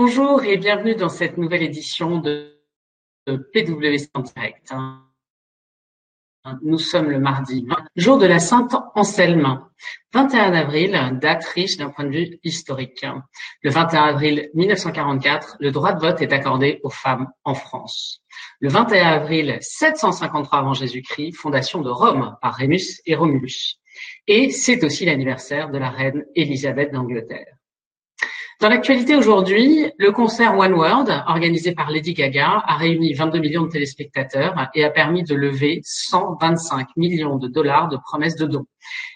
Bonjour et bienvenue dans cette nouvelle édition de PwC en direct. Nous sommes le mardi, jour de la Sainte Anselme, 21 avril, date riche d'un point de vue historique. Le 21 avril 1944, le droit de vote est accordé aux femmes en France. Le 21 avril 753 avant Jésus-Christ, fondation de Rome par Rémus et Romulus. Et c'est aussi l'anniversaire de la reine Élisabeth d'Angleterre. Dans l'actualité aujourd'hui, le concert One World, organisé par Lady Gaga, a réuni 22 millions de téléspectateurs et a permis de lever 125 millions de dollars de promesses de dons.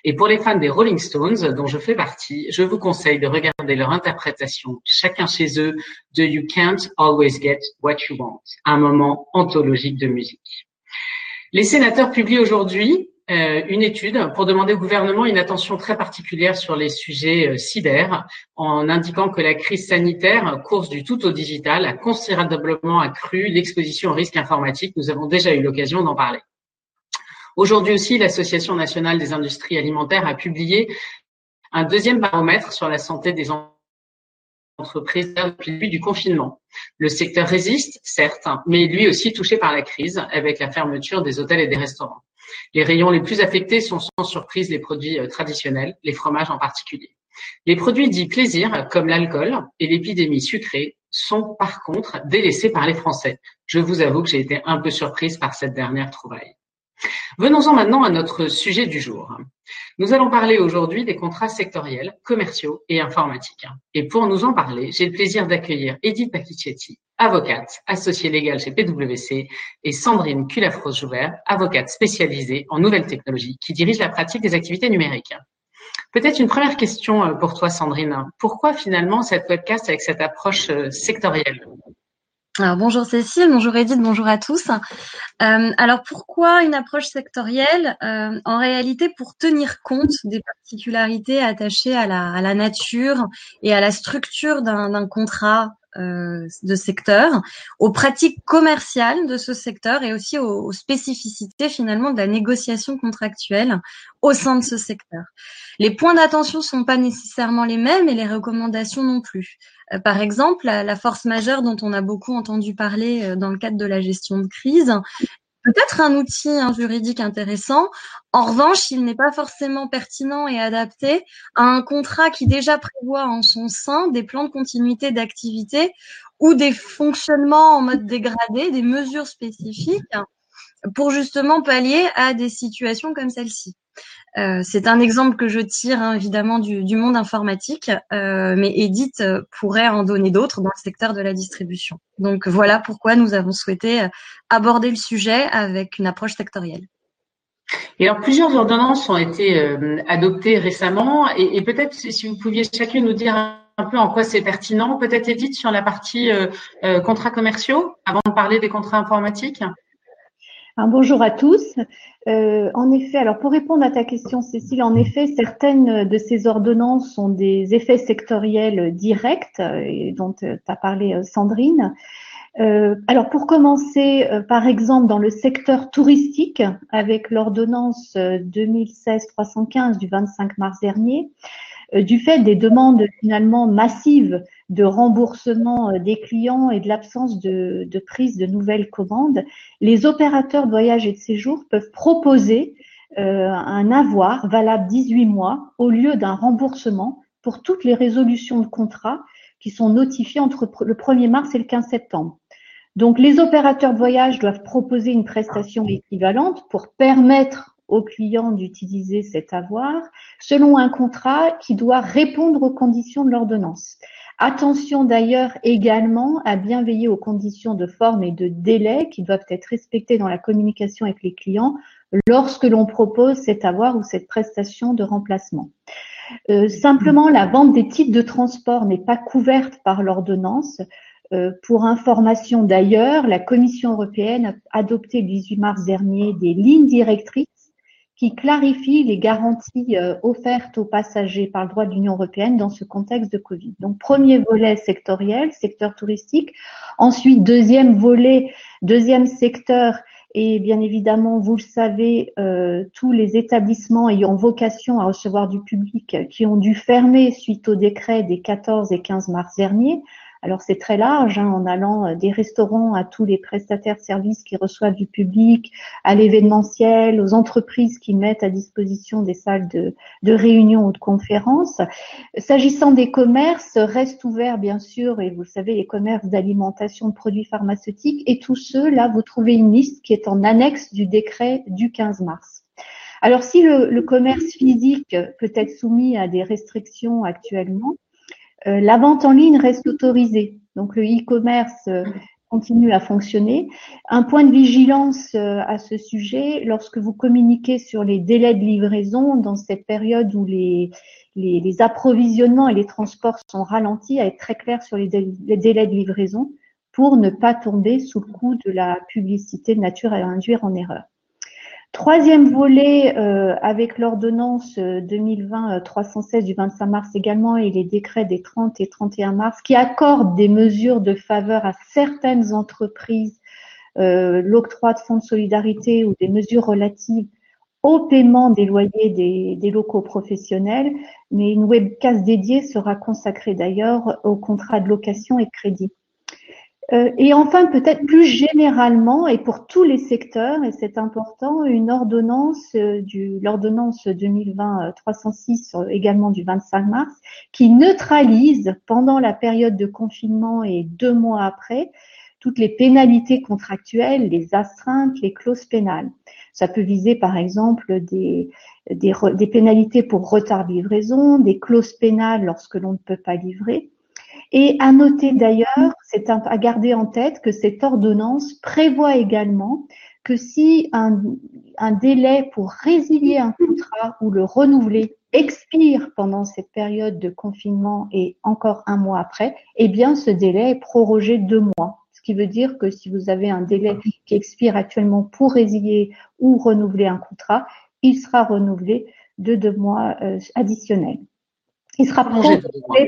Et pour les fans des Rolling Stones, dont je fais partie, je vous conseille de regarder leur interprétation, chacun chez eux, de You Can't Always Get What You Want, un moment anthologique de musique. Les sénateurs publient aujourd'hui une étude pour demander au gouvernement une attention très particulière sur les sujets euh, cyber, en indiquant que la crise sanitaire, course du tout au digital, a considérablement accru l'exposition au risque informatique. Nous avons déjà eu l'occasion d'en parler. Aujourd'hui aussi, l'Association nationale des industries alimentaires a publié un deuxième baromètre sur la santé des entreprises depuis le début du confinement. Le secteur résiste, certes, mais lui aussi touché par la crise avec la fermeture des hôtels et des restaurants. Les rayons les plus affectés sont sans surprise les produits euh, traditionnels, les fromages en particulier. Les produits dits plaisir, comme l'alcool et l'épidémie sucrée, sont par contre délaissés par les Français. Je vous avoue que j'ai été un peu surprise par cette dernière trouvaille. Venons-en maintenant à notre sujet du jour. Nous allons parler aujourd'hui des contrats sectoriels, commerciaux et informatiques. Et pour nous en parler, j'ai le plaisir d'accueillir Edith Paquicetti, avocate, associée légale chez PwC, et Sandrine Culafros-Joubert, avocate spécialisée en nouvelles technologies, qui dirige la pratique des activités numériques. Peut-être une première question euh, pour toi, Sandrine. Pourquoi finalement cette podcast avec cette approche euh, sectorielle? Alors, bonjour Cécile, bonjour Edith, bonjour à tous. Euh, alors pourquoi une approche sectorielle euh, En réalité, pour tenir compte des particularités attachées à la, nature et à la structure d'un contrat euh, de secteur, aux pratiques commerciales de ce secteur et aussi aux, aux, spécificités finalement de la négociation contractuelle au sein de ce secteur? Les points d'attention sont pas nécessairement les mêmes et les recommandations non plus. Euh, par exemple, la, force majeure dont on a beaucoup entendu parler euh, dans le cadre de la gestion de crise, peut-être un outil hein, juridique intéressant. En revanche, il n'est pas forcément pertinent et adapté à un contrat qui déjà prévoit en son sein des plans de continuité d'activité ou des fonctionnements en mode dégradé, des mesures spécifiques pour justement pallier à des situations comme celle-ci. Euh, c'est un exemple que je tire hein, évidemment du, monde informatique, euh, mais Edith euh, pourrait en donner d'autres dans le secteur de la distribution. Donc voilà pourquoi nous avons souhaité aborder le sujet avec une approche sectorielle. Et alors plusieurs ordonnances ont été adoptées récemment, et, et peut-être si vous pouviez chacun nous dire un peu en quoi c'est pertinent, peut-être Edith sur la partie contrats commerciaux, avant de parler des contrats informatiques? Bonjour à tous. Euh, en effet, alors pour répondre à ta question, Cécile, en effet, certaines de ces ordonnances ont des effets sectoriels directs, et dont tu as parlé euh, Sandrine. Euh, alors pour commencer, euh, par exemple, dans le secteur touristique, avec l'ordonnance 2016-315 du 25 mars dernier, du fait des demandes finalement massives de remboursement euh, des clients et de l'absence de, prise de nouvelles commandes, les opérateurs de voyage et de séjour peuvent proposer euh, un avoir valable 18 mois au lieu d'un remboursement pour toutes les résolutions de contrat qui sont notifiées entre le 1er mars et le 15 septembre. Donc, les opérateurs de voyage doivent proposer une prestation équivalente pour permettre aux clients d'utiliser cet avoir selon un contrat qui doit répondre aux conditions de l'ordonnance. Attention d'ailleurs également à bien veiller aux conditions de forme et de délai qui doivent être respectées dans la communication avec les clients lorsque l'on propose cet avoir ou cette prestation de remplacement. Euh, simplement, la vente des titres de transport n'est pas couverte par l'ordonnance. Euh, pour information d'ailleurs, la Commission européenne a adopté le 18 mars dernier des lignes directrices qui clarifie les garanties euh, offertes aux passagers par le droit de l'Union européenne dans ce contexte de Covid. Donc, premier volet sectoriel, secteur touristique. Ensuite, deuxième volet, deuxième secteur, et bien évidemment, vous le savez, euh, tous les établissements ayant vocation à recevoir du public qui ont dû fermer suite au décret des 14 et 15 mars dernier, Alors c'est très large, hein, en allant euh, des restaurants à tous les prestataires de services qui reçoivent du public, à l'événementiel, aux entreprises qui mettent à disposition des salles de, réunion ou de conférences. S'agissant des commerces, restent ouverts bien sûr, et vous le savez, les commerces d'alimentation de produits pharmaceutiques, et tous ceux, là, vous trouvez une liste qui est en annexe du décret du 15 mars. Alors si le commerce physique peut être soumis à des restrictions actuellement, euh, la vente en ligne reste autorisée. Donc le e-commerce euh, continue à fonctionner. Un point de vigilance euh, à ce sujet, lorsque vous communiquez sur les délais de livraison dans cette période où les, les, approvisionnements et les transports sont ralentis, à être très clair sur les, délais de livraison pour ne pas tomber sous le coup de la publicité de nature à induire en erreur. Troisième volet, euh, avec l'ordonnance 2020-316 euh, du 25 mars également et les décrets des 30 et 31 mars qui accordent des mesures de faveur à certaines entreprises, euh, l'octroi de fonds de solidarité ou des mesures relatives au paiement des loyers des, locaux professionnels, mais une webcast dédiée sera consacrée d'ailleurs au contrat de location et crédit. Euh, et enfin, peut-être plus généralement, et pour tous les secteurs, et c'est important, une ordonnance euh, du l'ordonnance 2020-306 euh, également du 25 mars, qui neutralise pendant la période de confinement et deux mois après toutes les pénalités contractuelles, les astreintes, les clauses pénales. Ça peut viser par exemple des, pénalités pour retard de livraison, des clauses pénales lorsque l'on ne peut pas livrer et à noter d'ailleurs, c'est à garder en tête que cette ordonnance prévoit également que si un, un, délai pour résilier un contrat ou le renouveler expire pendant cette période de confinement et encore un mois après, eh bien ce délai est prorogé deux mois. Ce qui veut dire que si vous avez un délai qui expire actuellement pour résilier ou renouveler un contrat, il sera renouvelé de deux mois euh, additionnels. Il sera prolongé,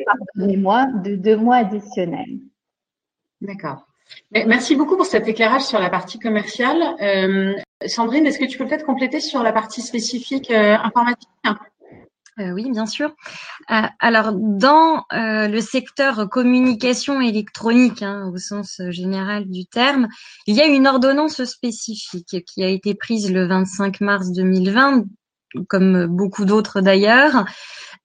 pardonnez-moi, de deux mois additionnels. D'accord. Merci beaucoup pour cet éclairage sur la partie commerciale. Euh, Sandrine, est-ce que tu peux peut-être compléter sur la partie spécifique euh, informatique? Euh, oui, bien sûr. alors, dans le secteur communication électronique, hein, au sens général du terme, il y a une ordonnance spécifique qui a été prise le 25 mars 2020, comme beaucoup d'autres d'ailleurs,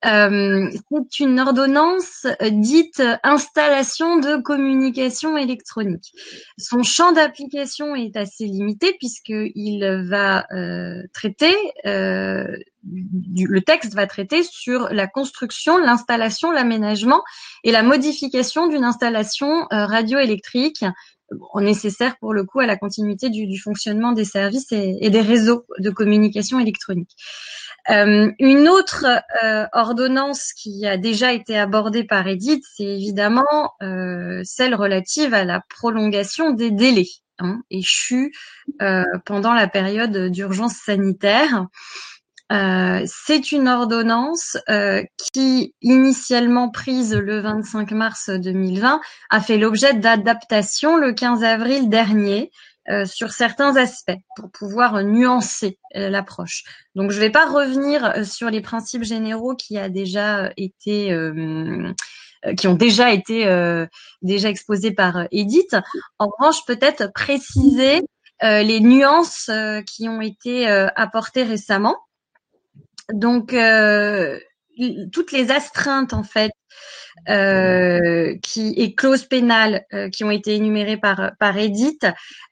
euh, c'est une ordonnance euh, dite installation de communication électronique. Son champ d'application est assez limité puisqu'il va euh, traiter, le texte va traiter sur la construction, l'installation, l'aménagement et la modification d'une installation radioélectrique nécessaire pour le coup à la continuité du, fonctionnement des services et, des réseaux de communication électronique. Euh, une autre euh, ordonnance qui a déjà été abordée par Edith, c'est évidemment euh, celle relative à la prolongation des délais hein, échus pendant la période d'urgence sanitaire. C'est une ordonnance qui, initialement prise le 25 mars 2020, a fait l'objet d'adaptation le 15 avril dernier euh, sur certains aspects pour pouvoir nuancer euh, l'approche. Donc, je ne vais pas revenir euh, sur les principes généraux qui a déjà été qui ont déjà été déjà exposés par Edith. En revanche, peut-être préciser les nuances qui ont été apportées récemment. Donc, toutes les astreintes en fait euh, qui et clauses pénales euh, qui ont été énumérées par par Edith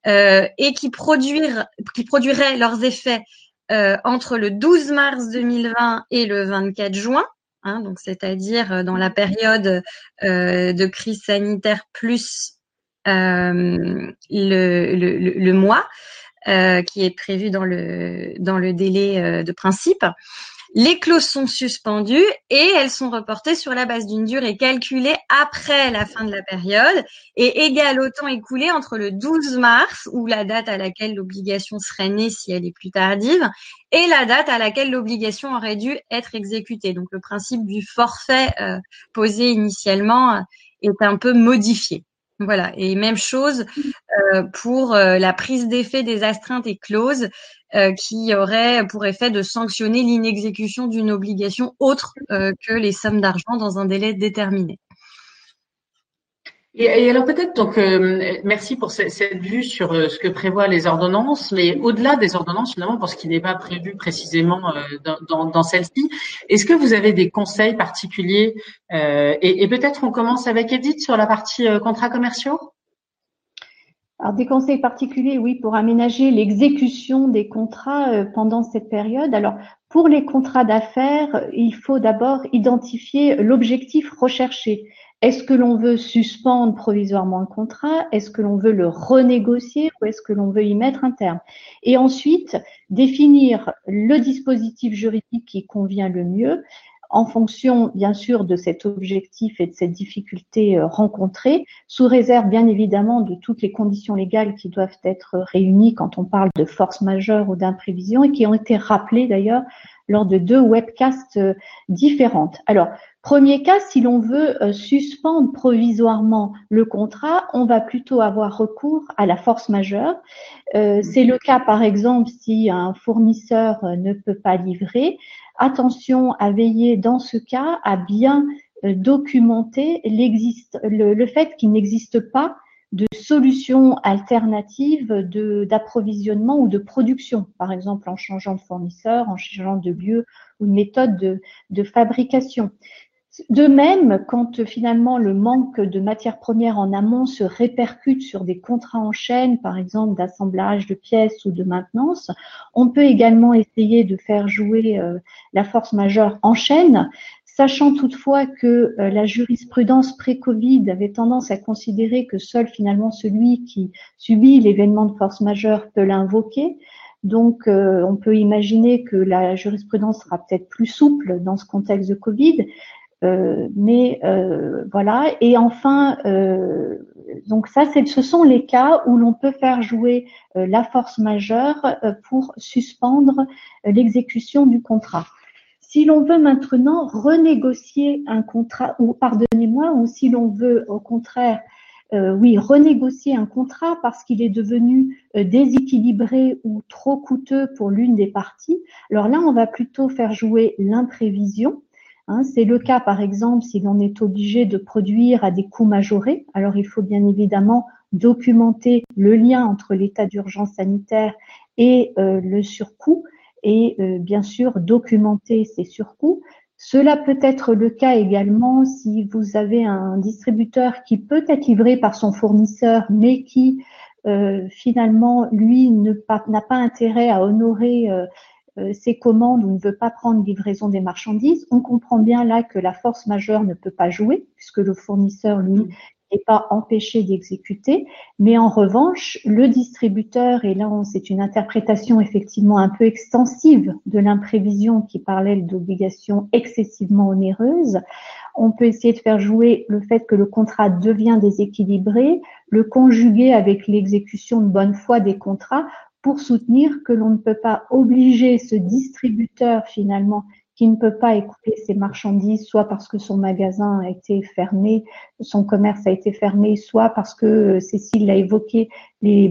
euh, et qui qui produiraient leurs effets entre le 12 mars 2020 et le 24 juin. Hein, donc c'est-à-dire dans la période de crise sanitaire plus le, le, le, mois qui est prévu dans le dans le délai de principe. Les clauses sont suspendues et elles sont reportées sur la base d'une durée calculée après la fin de la période et égale au temps écoulé entre le 12 mars, ou la date à laquelle l'obligation serait née si elle est plus tardive, et la date à laquelle l'obligation aurait dû être exécutée. Donc le principe du forfait euh, posé initialement euh, est un peu modifié. Voilà, et même chose euh, pour la prise d'effet des astreintes et clauses. Euh, qui aurait pour effet de sanctionner l'inexécution d'une obligation autre euh, que les sommes d'argent dans un délai déterminé. Et, alors peut-être donc euh, merci pour cette, vue sur euh, ce que prévoient les ordonnances, mais au-delà des ordonnances finalement pour ce qui n'est pas prévu précisément euh, dans, dans, celle-ci, est-ce que vous avez des conseils particuliers Et, et peut-être on commence avec Edith sur la partie contrats commerciaux? Alors des conseils particuliers, oui, pour aménager l'exécution des contrats pendant cette période. Alors pour les contrats d'affaires, il faut d'abord identifier l'objectif recherché. Est-ce que l'on veut suspendre provisoirement un contrat? Est-ce que l'on veut le renégocier ou est-ce que l'on veut y mettre un terme? Et ensuite, définir le dispositif juridique qui convient le mieux en fonction, bien sûr, de cet objectif et de cette difficulté euh, rencontrée, sous réserve, bien évidemment, de toutes les conditions légales qui doivent être réunies quand on parle de force majeure ou d'imprévision et qui ont été rappelées d'ailleurs lors de deux webcasts euh, différentes. Alors, Premier cas, si l'on veut euh, suspendre provisoirement le contrat, on va plutôt avoir recours à la force majeure. Euh, c'est le cas, par exemple, si un fournisseur ne peut pas livrer. Attention à veiller dans ce cas à bien documenter le, le fait qu'il n'existe pas de solutions alternatives d'approvisionnement ou de production, par exemple en changeant de fournisseur, en changeant de lieu ou de méthode de, de fabrication. De même, quand finalement le manque de matières premières en amont se répercute sur des contrats en chaîne, par exemple d'assemblage de pièces ou de maintenance, on peut également essayer de faire jouer euh, la force majeure en chaîne, sachant toutefois que euh, la jurisprudence pré-Covid avait tendance à considérer que seul finalement celui qui subit l'événement de force majeure peut l'invoquer. Donc, euh, on peut imaginer que la jurisprudence sera peut-être plus souple dans ce contexte de Covid, euh, mais euh, voilà. Et enfin, euh, donc ça, ce sont les cas où l'on peut faire jouer la force majeure pour suspendre l'exécution du contrat. Si l'on veut maintenant renégocier un contrat, ou pardonnez-moi, ou si l'on veut au contraire, oui, renégocier un contrat parce qu'il est devenu déséquilibré ou trop coûteux pour l'une des parties, alors là, on va plutôt faire jouer l'imprévision Hein, c'est le cas, par exemple, si l'on est obligé de produire à des coûts majorés. Alors, il faut bien évidemment documenter le lien entre l'état d'urgence sanitaire et euh, le surcoût et euh, bien sûr documenter ces surcoûts. Cela peut être le cas également si vous avez un distributeur qui peut être livré par son fournisseur, mais qui euh, finalement, lui, n'a pas intérêt à honorer ses commandes ou ne veut pas prendre livraison des marchandises, on comprend bien là que la force majeure ne peut pas jouer puisque le fournisseur, lui, n'est pas empêché d'exécuter. Mais en revanche, le distributeur, et là c'est une interprétation effectivement un peu extensive de l'imprévision qui parlait d'obligations excessivement onéreuses, on peut essayer de faire jouer le fait que le contrat devient déséquilibré, le conjuguer avec l'exécution de bonne foi des contrats pour soutenir que l'on ne peut pas obliger ce distributeur finalement qui ne peut pas écouter ses marchandises, soit parce que son magasin a été fermé, son commerce a été fermé, soit parce que Cécile l'a évoqué, les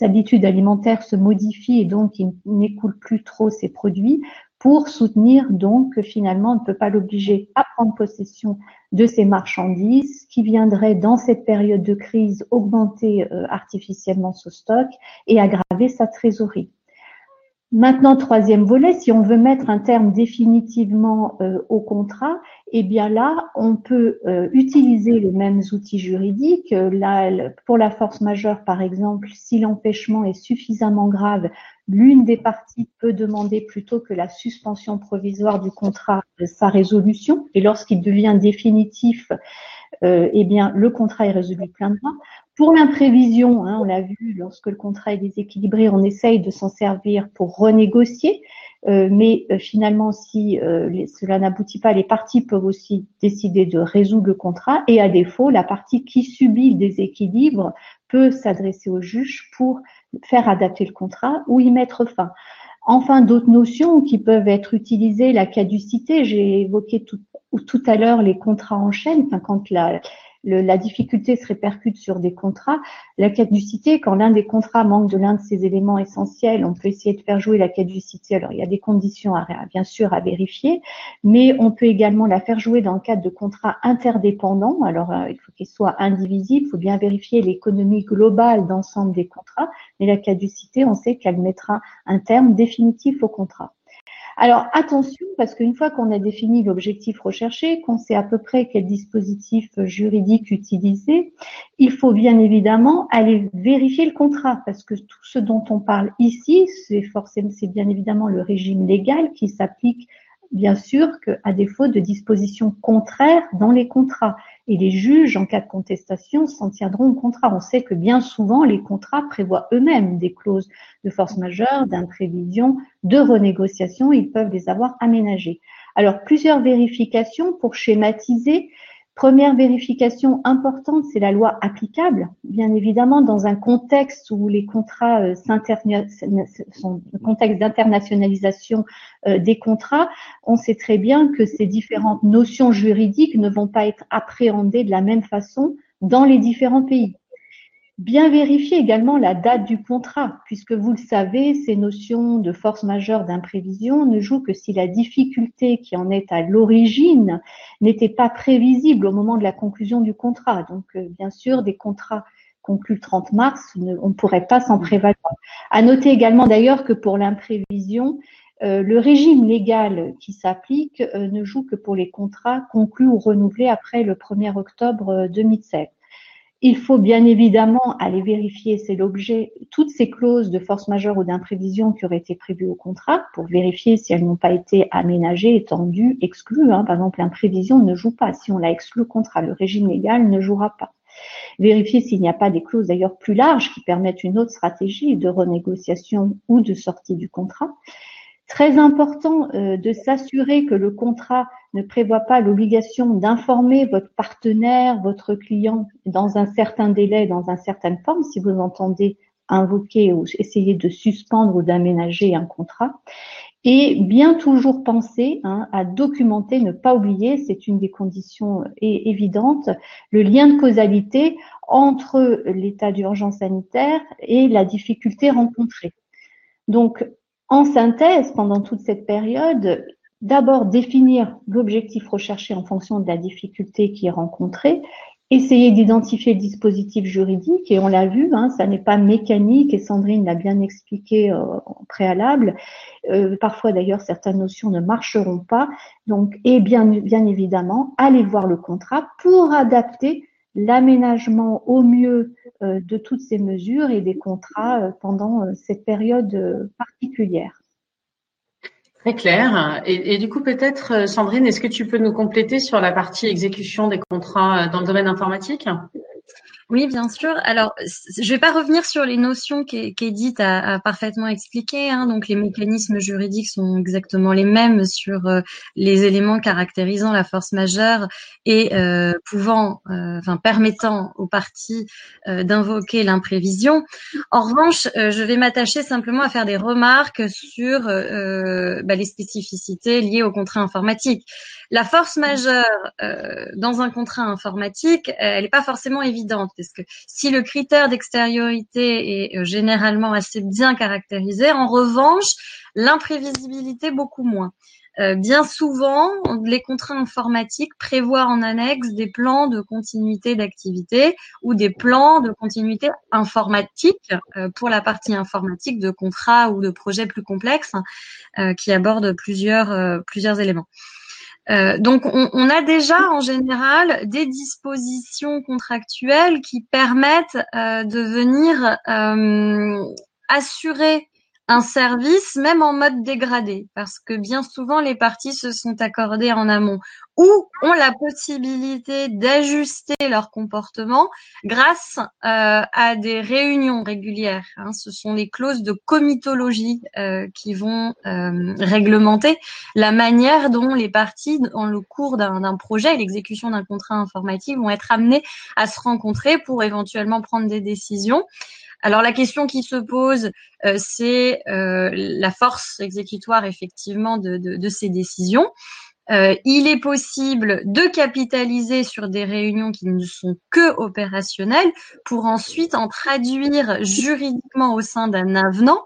habitudes alimentaires se modifient et donc il n'écoule plus trop ses produits, pour soutenir donc que finalement on ne peut pas l'obliger à prendre possession de ces marchandises qui viendraient dans cette période de crise augmenter euh, artificiellement ce stock et aggraver sa trésorerie. Maintenant, troisième volet, si on veut mettre un terme définitivement euh, au contrat, eh bien là, on peut euh, utiliser les mêmes outils juridiques. Là, pour la force majeure, par exemple, si l'empêchement est suffisamment grave, l'une des parties peut demander plutôt que la suspension provisoire du contrat sa résolution. Et lorsqu'il devient définitif, euh, eh bien, le contrat est résolu plein. Pour l'imprévision, hein, on l'a vu, lorsque le contrat est déséquilibré, on essaye de s'en servir pour renégocier. Euh, mais euh, finalement, si cela n'aboutit pas, les parties peuvent aussi décider de résoudre le contrat. Et à défaut, la partie qui subit le déséquilibre peut s'adresser au juge pour faire adapter le contrat ou y mettre fin. Enfin, d'autres notions qui peuvent être utilisées, la caducité. J'ai évoqué tout, à l'heure les contrats en chaîne, enfin, quand la, la difficulté se répercute sur des contrats. La caducité, quand l'un des contrats manque de l'un de ces éléments essentiels, on peut essayer de faire jouer la caducité. Alors, il y a des conditions, à, bien sûr, à vérifier, mais on peut également la faire jouer dans le cadre de contrats interdépendants. Alors, euh, il faut qu'ils soient indivisibles. Il faut bien vérifier l'économie globale d'ensemble des contrats. Mais la caducité, on sait qu'elle mettra un terme définitif au contrat. Alors attention, parce qu'une fois qu'on a défini l'objectif recherché, qu'on sait à peu près quel dispositif juridique utiliser, il faut bien évidemment aller vérifier le contrat, parce que tout ce dont on parle ici, c'est forcément, c'est bien évidemment le régime légal qui s'applique bien sûr qu'à défaut de dispositions contraires dans les contrats. Et les juges, en cas de contestation, s'en tiendront au contrat. On sait que bien souvent, les contrats prévoient eux-mêmes des clauses de force majeure, d'imprévision, de renégociation. Ils peuvent les avoir aménagées. Alors, plusieurs vérifications pour schématiser Première vérification importante, c'est la loi applicable. Bien évidemment, dans un contexte où les contrats euh, sont contexte d'internationalisation euh, des contrats, on sait très bien que ces différentes notions juridiques ne vont pas être appréhendées de la même façon dans les différents pays. Bien vérifier également la date du contrat, puisque vous le savez, ces notions de force majeure d'imprévision ne jouent que si la difficulté qui en est à l'origine n'était pas prévisible au moment de la conclusion du contrat. Donc, euh, bien sûr, des contrats conclus le 30 mars, on ne pourrait pas s'en prévaloir. À noter également d'ailleurs que pour l'imprévision, euh, le régime légal qui s'applique euh, ne joue que pour les contrats conclus ou renouvelés après le 1er octobre 2007. Il faut bien évidemment aller vérifier, c'est l'objet, toutes ces clauses de force majeure ou d'imprévision qui auraient été prévues au contrat pour vérifier si elles n'ont pas été aménagées, étendues, exclues. Hein. Par exemple, l'imprévision ne joue pas. Si on l'a exclu au contrat, le régime légal ne jouera pas. Vérifier s'il n'y a pas des clauses d'ailleurs plus larges qui permettent une autre stratégie de renégociation ou de sortie du contrat. Très important euh, de s'assurer que le contrat ne prévoit pas l'obligation d'informer votre partenaire, votre client dans un certain délai, dans une certaine forme, si vous entendez invoquer ou essayer de suspendre ou d'aménager un contrat. Et bien toujours penser hein, à documenter, ne pas oublier, c'est une des conditions évidentes, le lien de causalité entre l'état d'urgence sanitaire et la difficulté rencontrée. Donc, en synthèse, pendant toute cette période, d'abord définir l'objectif recherché en fonction de la difficulté qui est rencontrée, essayer d'identifier le dispositif juridique, et on l'a vu, hein, ça n'est pas mécanique, et Sandrine l'a bien expliqué euh, préalable. Euh, parfois d'ailleurs, certaines notions ne marcheront pas. Donc, et bien, bien évidemment, aller voir le contrat pour adapter l'aménagement au mieux euh, de toutes ces mesures et des contrats euh, pendant euh, cette période particulière. Très clair. Et, et du coup, peut-être, Sandrine, est-ce que tu peux nous compléter sur la partie exécution des contrats dans le domaine informatique? Oui, bien sûr. Alors, je vais pas revenir sur les notions qu'Edith a, parfaitement expliquées. Hein. Donc, les mécanismes juridiques sont exactement les mêmes sur euh, les éléments caractérisant la force majeure et euh, pouvant, euh, enfin, permettant aux parties d'invoquer l'imprévision. En revanche, je vais m'attacher simplement à faire des remarques sur bah, les spécificités liées au contrat informatique. La force majeure dans un contrat informatique, elle n'est pas forcément évidente parce que si le critère d'extériorité est euh, généralement assez bien caractérisé, en revanche, l'imprévisibilité beaucoup moins. Euh, bien souvent, les contrats informatiques prévoient en annexe des plans de continuité d'activité ou des plans de continuité informatique euh, pour la partie informatique de contrats ou de projets plus complexes qui abordent plusieurs, plusieurs éléments. Euh, donc, on, a déjà en général des dispositions contractuelles qui permettent euh, de venir euh, assurer un service, même en mode dégradé, parce que bien souvent les parties se sont accordées en amont ou ont la possibilité d'ajuster leur comportement grâce euh, à des réunions régulières. Hein. Ce sont les clauses de comitologie euh, qui vont euh, réglementer la manière dont les parties, dans le cours d'un projet et l'exécution d'un contrat informatique, vont être amenées à se rencontrer pour éventuellement prendre des décisions. Alors la question qui se pose, euh, c'est euh, la force exécutoire effectivement de, ces décisions. Euh, il est possible de capitaliser sur des réunions qui ne sont que opérationnelles pour ensuite en traduire juridiquement au sein d'un avenant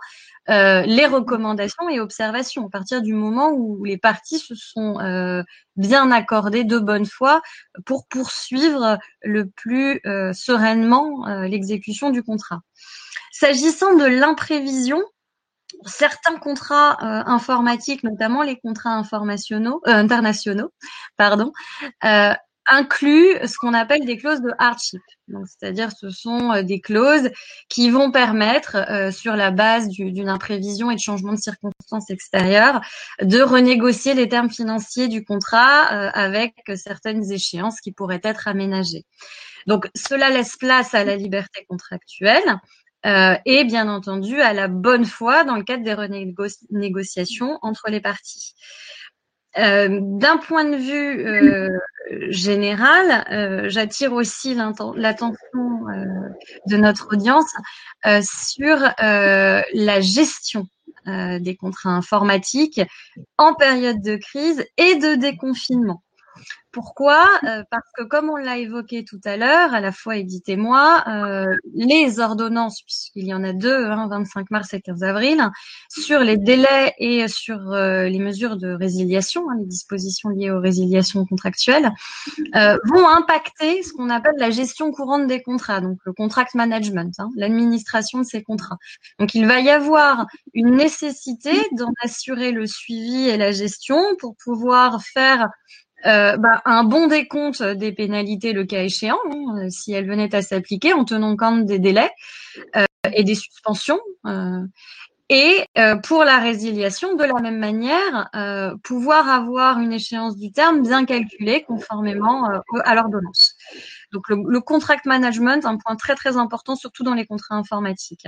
euh, les recommandations et observations à partir du moment où les parties se sont euh, bien accordées de bonne foi pour poursuivre le plus sereinement l'exécution du contrat. S'agissant de l'imprévision, certains contrats euh, informatiques, notamment les contrats euh, internationaux, pardon, euh, incluent ce qu'on appelle des clauses de hardship. C'est-à-dire ce sont des clauses qui vont permettre, sur la base d'une imprévision et de changement de circonstances extérieures, de renégocier les termes financiers du contrat avec certaines échéances qui pourraient être aménagées. Donc cela laisse place à la liberté contractuelle euh, et bien entendu à la bonne foi dans le cadre des renégociations entre les parties. Euh, D'un point de vue euh, général, j'attire aussi l'attention de notre audience sur la gestion des contrats informatiques en période de crise et de déconfinement. Pourquoi? Euh, Parce que comme on l'a évoqué tout à l'heure, à la fois Edith et moi, euh, les ordonnances, puisqu'il y en a deux, hein, 25 mars et 15 avril, sur les délais et sur euh, les mesures de résiliation, hein, les dispositions liées aux résiliations contractuelles, vont impacter ce qu'on appelle la gestion courante des contrats, donc le contract management, hein, l'administration de ces contrats. Donc il va y avoir une nécessité d'en assurer le suivi et la gestion pour pouvoir faire euh, bah, un bon décompte des pénalités le cas échéant, hein, euh, si elles venaient à s'appliquer, en tenant compte des délais euh, et des suspensions. et pour la résiliation, de la même manière, pouvoir avoir une échéance du terme bien calculée conformément à l'ordonnance. Donc le, contract management, un point très très important, surtout dans les contrats informatiques.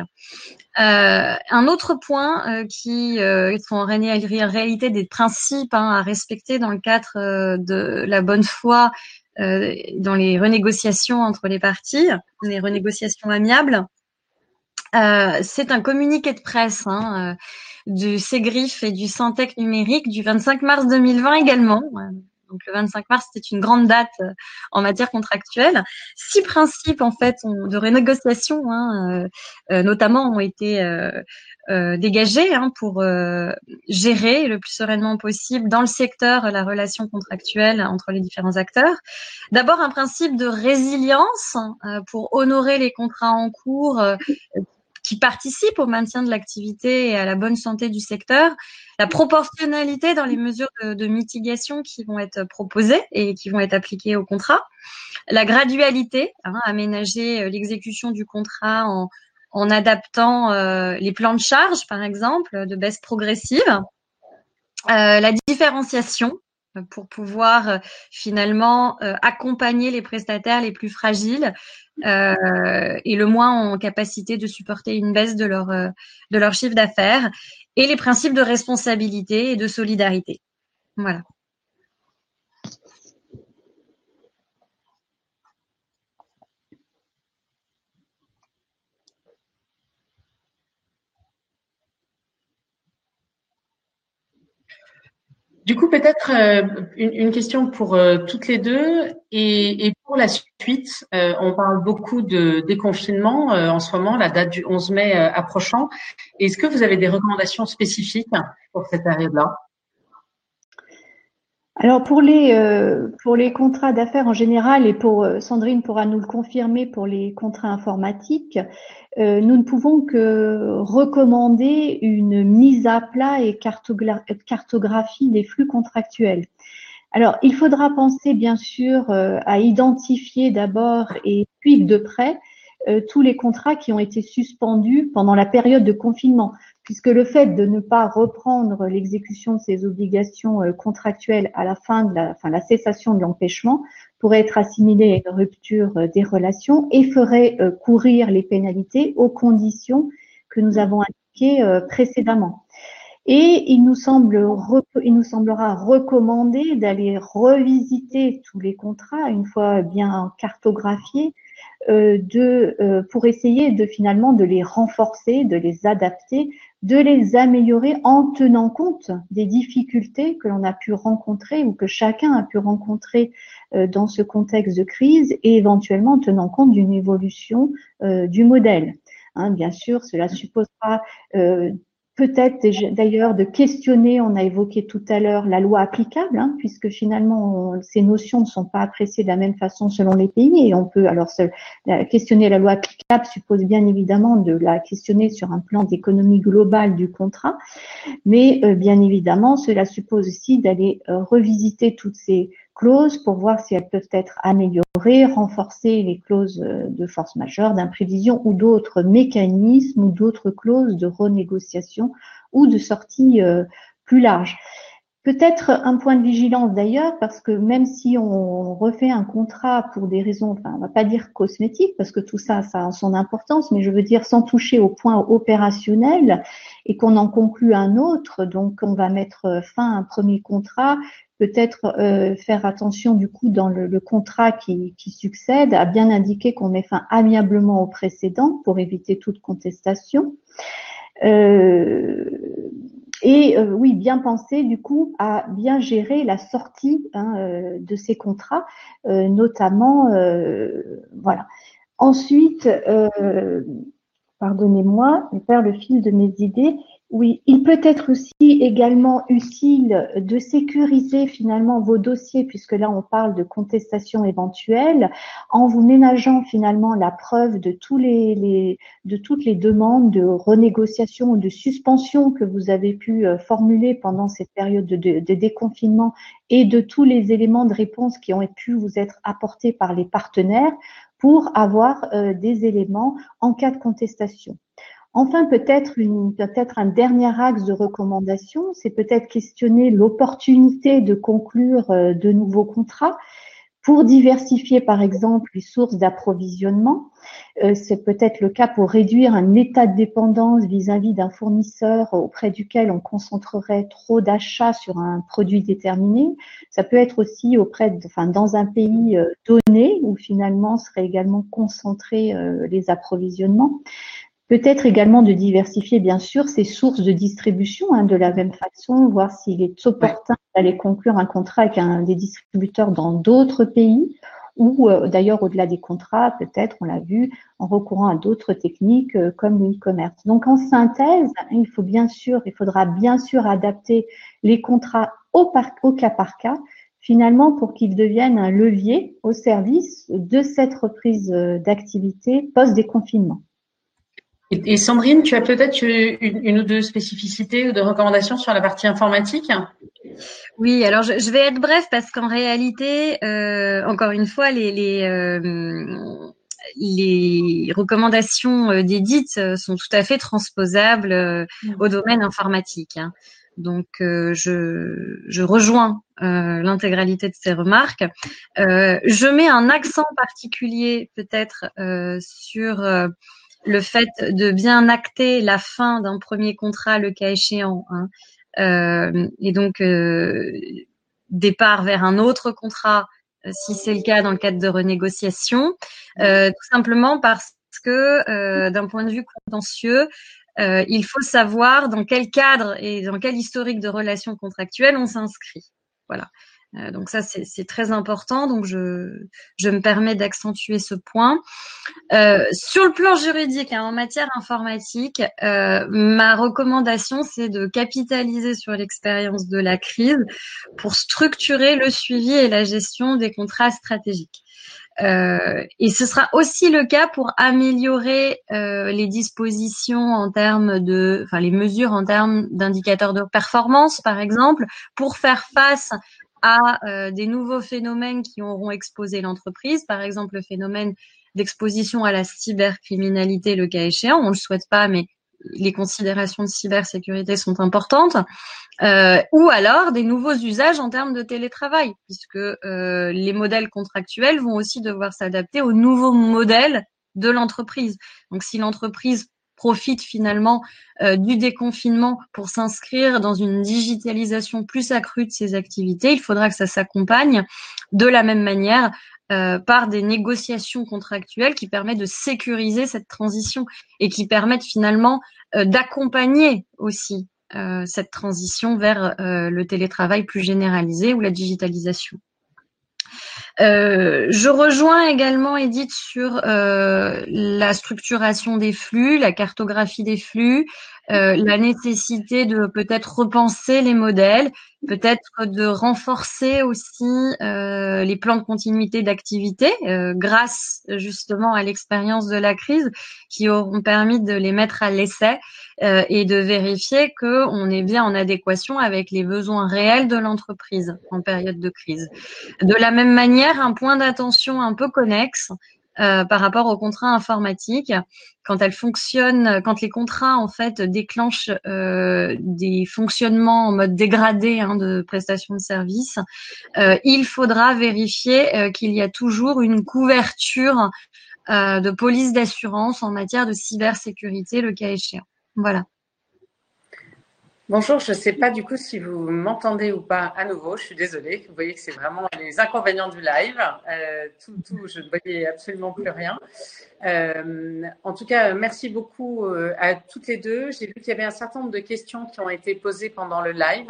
Euh, un autre point euh, qui euh, sont en réalité des principes hein, à respecter dans le cadre euh, de la bonne foi dans les renégociations entre les parties, les renégociations amiables. c'est un communiqué de presse hein, du CEGRIF et du Syntec numérique du 25 mars 2020 également, donc le 25 mars, c'était une grande date euh, en matière contractuelle. Six principes en fait de renégociation, hein, euh, euh, notamment, ont été dégagés hein, pour gérer le plus sereinement possible dans le secteur la relation contractuelle entre les différents acteurs. D'abord un principe de résilience pour honorer les contrats en cours participent au maintien de l'activité et à la bonne santé du secteur, la proportionnalité dans les mesures de, mitigation qui vont être proposées et qui vont être appliquées au contrat, la gradualité, hein, aménager euh, l'exécution du contrat en, en adaptant euh, les plans de charge, par exemple, de baisse progressive, euh, la différenciation pour pouvoir euh, finalement euh, accompagner les prestataires les plus fragiles euh, et le moins en capacité de supporter une baisse de leur, de leur chiffre d'affaires, et les principes de responsabilité et de solidarité. Voilà. Du coup, peut-être euh, une, question pour euh, toutes les deux et, pour la suite. Euh, on parle beaucoup de déconfinement en ce moment, la date du 11 mai approchant. Est-ce que vous avez des recommandations spécifiques pour cette période-là? Alors pour les pour les contrats d'affaires en général et pour Sandrine pourra nous le confirmer pour les contrats informatiques, euh, nous ne pouvons que recommander une mise à plat et cartographie des flux contractuels. Alors, il faudra penser bien sûr euh, à identifier d'abord et suivre de près euh, tous les contrats qui ont été suspendus pendant la période de confinement, puisque le fait de ne pas reprendre l'exécution de ces obligations contractuelles à la fin de la, enfin, la cessation de l'empêchement pourrait être assimilé à une rupture euh, des relations et ferait euh, courir les pénalités aux conditions que nous avons indiquées euh, précédemment. Et il nous, semble, il nous semblera recommandé d'aller revisiter tous les contrats une fois bien cartographiés, de, pour essayer de finalement de les renforcer, de les adapter de les améliorer en tenant compte des difficultés que l'on a pu rencontrer ou que chacun a pu rencontrer euh, dans ce contexte de crise et éventuellement en tenant compte d'une évolution euh, du modèle. Hein, bien sûr, cela supposera euh, peut-être d'ailleurs de questionner, on a évoqué tout à l'heure la loi applicable, hein, puisque finalement ces notions ne sont pas appréciées de la même façon selon les pays et on peut alors questionner la loi applicable suppose bien évidemment de la questionner sur un plan d'économie globale du contrat, mais euh, bien évidemment cela suppose aussi d'aller euh, revisiter toutes ces clauses pour voir si elles peuvent être améliorées, renforcer les clauses euh, de force majeure, d'imprévision ou d'autres mécanismes ou d'autres clauses de renégociation ou de sortie euh, plus large. Peut-être un point de vigilance d'ailleurs, parce que même si on refait un contrat pour des raisons, enfin, on va pas dire cosmétiques, parce que tout ça, ça a son importance, mais je veux dire sans toucher au point opérationnel et qu'on en conclut un autre, donc on va mettre fin à un premier contrat peut-être euh, faire attention du coup dans le, contrat qui, succède à bien indiquer qu'on met fin amiablement au précédent pour éviter toute contestation. Euh, et euh, oui, bien penser du coup à bien gérer la sortie hein, de ces contrats, notamment voilà. Ensuite, pardonnez-moi, je perds le fil de mes idées. Oui, il peut être aussi également utile de sécuriser finalement vos dossiers, puisque là on parle de contestation éventuelle, en vous ménageant finalement la preuve de, tous les, de toutes les demandes de renégociation ou de suspension que vous avez pu euh, formuler pendant cette période de, de déconfinement et de tous les éléments de réponse qui ont pu vous être apportés par les partenaires pour avoir euh, des éléments en cas de contestation. Enfin, peut-être un dernier axe de recommandation, c'est peut-être questionner l'opportunité de conclure euh, de nouveaux contrats pour diversifier, par exemple, les sources d'approvisionnement. Euh, c'est peut-être le cas pour réduire un état de dépendance vis-à-vis d'un fournisseur auprès duquel on concentrerait trop d'achats sur un produit déterminé. Ça peut être aussi auprès, de, enfin, dans un pays euh, donné où finalement seraient également concentrés les approvisionnements. Peut-être également de diversifier, bien sûr, ses sources de distribution hein, de la même façon, voir s'il est opportun d'aller conclure un contrat avec un des distributeurs dans d'autres pays ou euh, d'ailleurs au-delà des contrats, peut-être, on l'a vu, en recourant à d'autres techniques euh, comme le e-commerce. Donc en synthèse, il faut bien sûr, il faudra bien sûr adapter les contrats au, au cas par cas, finalement pour qu'ils deviennent un levier au service de cette reprise euh, d'activité post-déconfinement. Et, Sandrine, tu as peut-être une, ou deux spécificités ou de recommandations sur la partie informatique? Oui, alors je, vais être bref parce qu'en réalité, euh, encore une fois, les, les, euh, les recommandations euh, d'édite sont tout à fait transposables au domaine informatique. Hein. Donc, je, je, rejoins l'intégralité de ces remarques. je mets un accent particulier peut-être sur le fait de bien acter la fin d'un premier contrat, le cas échéant, hein, euh, et donc euh, départ vers un autre contrat, euh, si c'est le cas dans le cadre de renégociation, tout simplement parce que d'un point de vue contentieux, il faut savoir dans quel cadre et dans quel historique de relations contractuelles on s'inscrit. Voilà. Euh, donc ça, c'est très important. Donc je, je me permets d'accentuer ce point. Euh, sur le plan juridique, hein, en matière informatique, euh, ma recommandation, c'est de capitaliser sur l'expérience de la crise pour structurer le suivi et la gestion des contrats stratégiques. Euh, et ce sera aussi le cas pour améliorer euh, les dispositions en termes de, enfin les mesures en termes d'indicateurs de performance, par exemple, pour faire face à euh, des nouveaux phénomènes qui auront exposé l'entreprise, par exemple le phénomène d'exposition à la cybercriminalité, le cas échéant. On ne le souhaite pas, mais les considérations de cybersécurité sont importantes. Euh, ou alors des nouveaux usages en termes de télétravail, puisque euh, les modèles contractuels vont aussi devoir s'adapter aux nouveaux modèles de l'entreprise. Donc si l'entreprise profite finalement euh, du déconfinement pour s'inscrire dans une digitalisation plus accrue de ses activités, il faudra que ça s'accompagne de la même manière par des négociations contractuelles qui permettent de sécuriser cette transition et qui permettent finalement d'accompagner aussi cette transition vers le télétravail plus généralisé ou la digitalisation. Euh, je rejoins également Edith sur euh, la structuration des flux, la cartographie des flux, euh, la nécessité de peut-être repenser les modèles, peut-être de renforcer aussi euh, les plans de continuité d'activité euh, grâce justement à l'expérience de la crise qui auront permis de les mettre à l'essai et de vérifier qu'on est bien en adéquation avec les besoins réels de l'entreprise en période de crise. De la même manière, un point d'attention un peu connexe, euh, par rapport aux contrats informatiques. Quand elles fonctionnent, quand les contrats en fait déclenchent euh, des fonctionnements en mode dégradé hein, de prestation de services, euh, il faudra vérifier qu'il y a toujours une couverture de police d'assurance en matière de cybersécurité, le cas échéant. Voilà. Bonjour, je ne sais pas du coup si vous m'entendez ou pas à nouveau. Je suis désolée. Vous voyez que c'est vraiment les inconvénients du live. Euh, tout, tout, je ne voyais absolument plus rien. Euh, en tout cas, merci beaucoup euh, à toutes les deux. J'ai vu qu'il y avait un certain nombre de questions qui ont été posées pendant le live.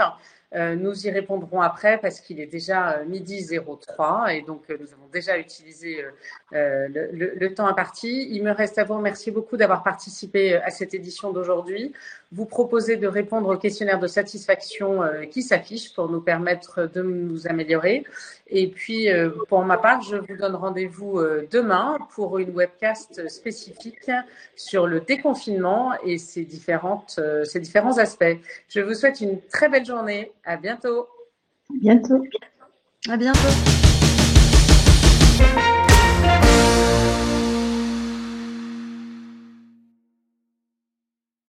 Nous y répondrons après parce qu'il est déjà midi 03 et donc nous avons déjà utilisé le, le, le, temps. Il me reste à vous remercier beaucoup d'avoir participé à cette édition d'aujourd'hui. Vous proposer de répondre au questionnaire de satisfaction qui s'affiche pour nous permettre de nous améliorer. Et puis, pour ma part, je vous donne rendez-vous demain pour une webcast spécifique sur le déconfinement et ses, différentes, ses différents aspects. Je vous souhaite une très belle journée. À bientôt. À bientôt. À bientôt.